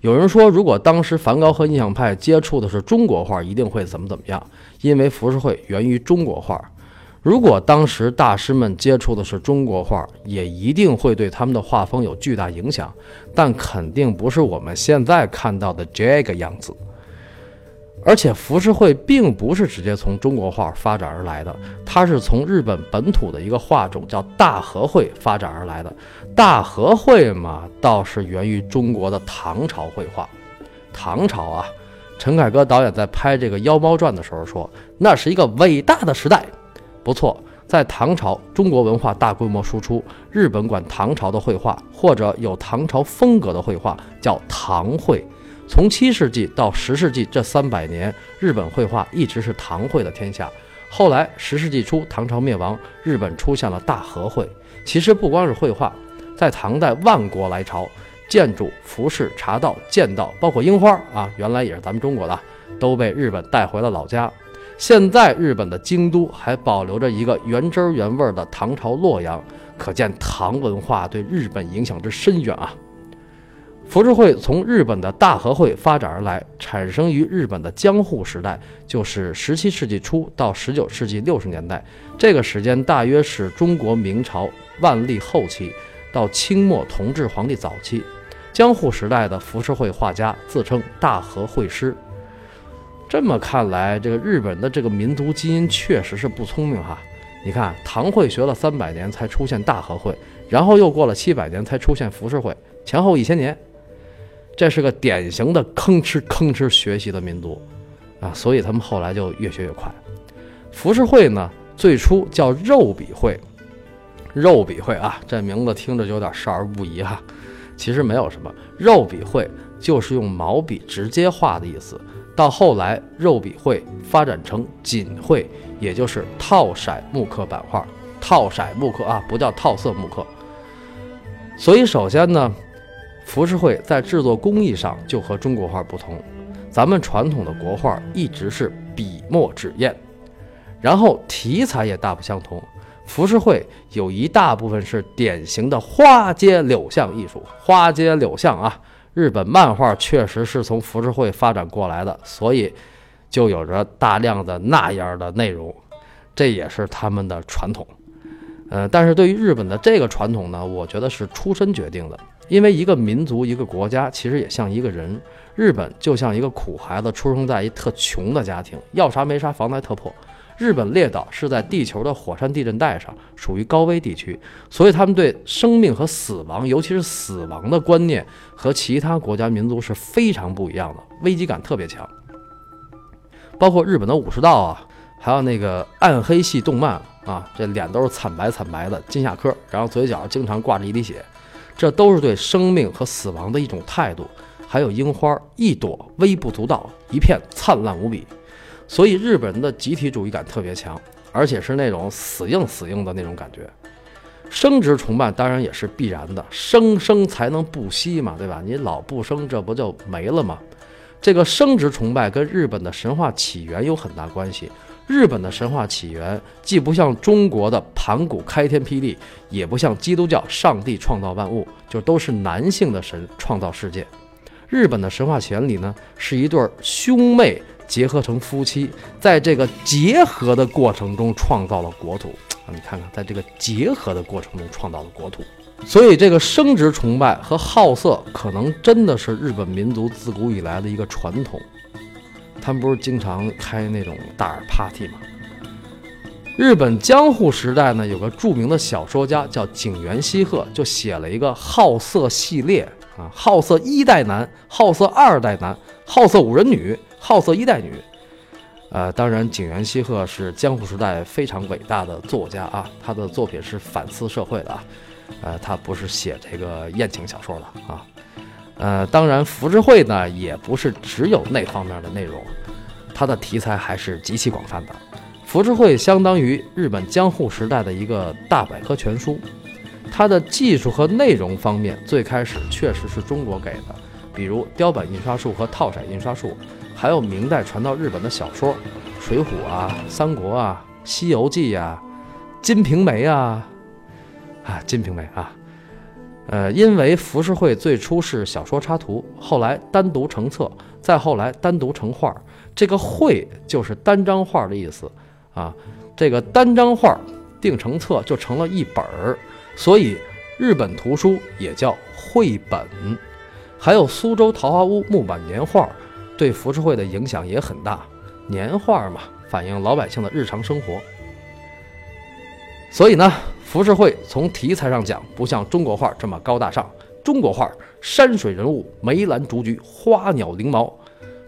有人说，如果当时梵高和印象派接触的是中国画，一定会怎么怎么样，因为浮世绘源于中国画。如果当时大师们接触的是中国画，也一定会对他们的画风有巨大影响，但肯定不是我们现在看到的这个样子。而且浮世绘并不是直接从中国画发展而来的，它是从日本本土的一个画种叫大和绘发展而来的。大和绘嘛，倒是源于中国的唐朝绘画。唐朝啊，陈凯歌导演在拍这个《妖猫传》的时候说，那是一个伟大的时代。不错，在唐朝，中国文化大规模输出，日本管唐朝的绘画或者有唐朝风格的绘画叫唐绘。从七世纪到十世纪这三百年，日本绘画一直是唐绘的天下。后来十世纪初，唐朝灭亡，日本出现了大和绘。其实不光是绘画，在唐代万国来朝，建筑、服饰、茶道、剑道，包括樱花啊，原来也是咱们中国的，都被日本带回了老家。现在日本的京都还保留着一个原汁原味的唐朝洛阳，可见唐文化对日本影响之深远啊。浮世绘从日本的大和绘发展而来，产生于日本的江户时代，就是十七世纪初到十九世纪六十年代。这个时间大约是中国明朝万历后期到清末同治皇帝早期。江户时代的浮世绘画家自称大和绘师。这么看来，这个日本的这个民族基因确实是不聪明哈。你看，唐绘学了三百年才出现大和绘，然后又过了七百年才出现浮世绘，前后一千年。这是个典型的吭哧吭哧学习的民族，啊，所以他们后来就越学越快。浮世绘呢，最初叫肉笔绘，肉笔绘啊，这名字听着就有点少儿不宜哈。其实没有什么，肉笔绘就是用毛笔直接画的意思。到后来，肉笔绘发展成锦绘，也就是套色木刻版画。套色木刻啊，不叫套色木刻。所以首先呢。浮世绘在制作工艺上就和中国画不同，咱们传统的国画一直是笔墨纸砚，然后题材也大不相同。浮世绘有一大部分是典型的花街柳巷艺术，花街柳巷啊，日本漫画确实是从浮世绘发展过来的，所以就有着大量的那样的内容，这也是他们的传统。呃，但是对于日本的这个传统呢，我觉得是出身决定的。因为一个民族、一个国家，其实也像一个人。日本就像一个苦孩子，出生在一特穷的家庭，要啥没啥，房子特破。日本列岛是在地球的火山地震带上，属于高危地区，所以他们对生命和死亡，尤其是死亡的观念，和其他国家民族是非常不一样的，危机感特别强。包括日本的武士道啊，还有那个暗黑系动漫啊，这脸都是惨白惨白的金下科，然后嘴角经常挂着一滴血。这都是对生命和死亡的一种态度，还有樱花一朵微不足道，一片灿烂无比，所以日本人的集体主义感特别强，而且是那种死硬死硬的那种感觉。生殖崇拜当然也是必然的，生生才能不息嘛，对吧？你老不生，这不就没了吗？这个生殖崇拜跟日本的神话起源有很大关系。日本的神话起源既不像中国的盘古开天辟地，也不像基督教上帝创造万物，就都是男性的神创造世界。日本的神话起源里呢，是一对兄妹结合成夫妻，在这个结合的过程中创造了国土啊！你看看，在这个结合的过程中创造了国土，所以这个生殖崇拜和好色，可能真的是日本民族自古以来的一个传统。他们不是经常开那种大耳 party 吗？日本江户时代呢，有个著名的小说家叫井原西鹤，就写了一个好色系列啊，好色一代男，好色二代男，好色五人女，好色一代女。呃，当然，井原西鹤是江户时代非常伟大的作家啊，他的作品是反思社会的啊，呃，他不是写这个艳情小说的啊。呃，当然，浮世绘呢也不是只有那方面的内容，它的题材还是极其广泛的。浮世绘相当于日本江户时代的一个大百科全书，它的技术和内容方面最开始确实是中国给的，比如雕版印刷术和套色印刷术，还有明代传到日本的小说，《水浒》啊、《三国》啊、《西游记》呀、《金瓶梅》啊，啊，《金瓶梅》啊。呃，因为浮世绘最初是小说插图，后来单独成册，再后来单独成画。这个绘就是单张画的意思啊。这个单张画定成册就成了一本儿，所以日本图书也叫绘本。还有苏州桃花坞木板年画，对浮世绘的影响也很大。年画嘛，反映老百姓的日常生活。所以呢。浮世绘从题材上讲，不像中国画这么高大上。中国画山水人物、梅兰竹菊、花鸟翎毛，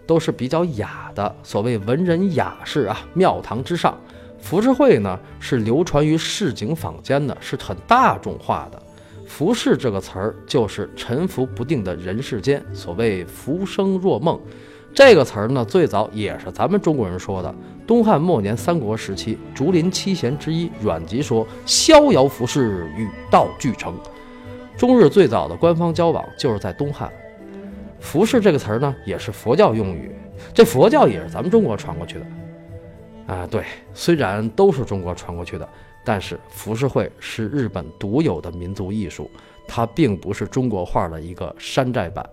都是比较雅的，所谓文人雅士啊，庙堂之上。浮世绘呢，是流传于市井坊间的，是很大众化的。浮世这个词儿，就是沉浮不定的人世间，所谓浮生若梦。这个词儿呢，最早也是咱们中国人说的。东汉末年，三国时期，竹林七贤之一阮籍说：“逍遥浮世，与道俱成。”中日最早的官方交往就是在东汉。浮世这个词儿呢，也是佛教用语。这佛教也是咱们中国传过去的。啊，对，虽然都是中国传过去的，但是浮世绘是日本独有的民族艺术，它并不是中国画的一个山寨版。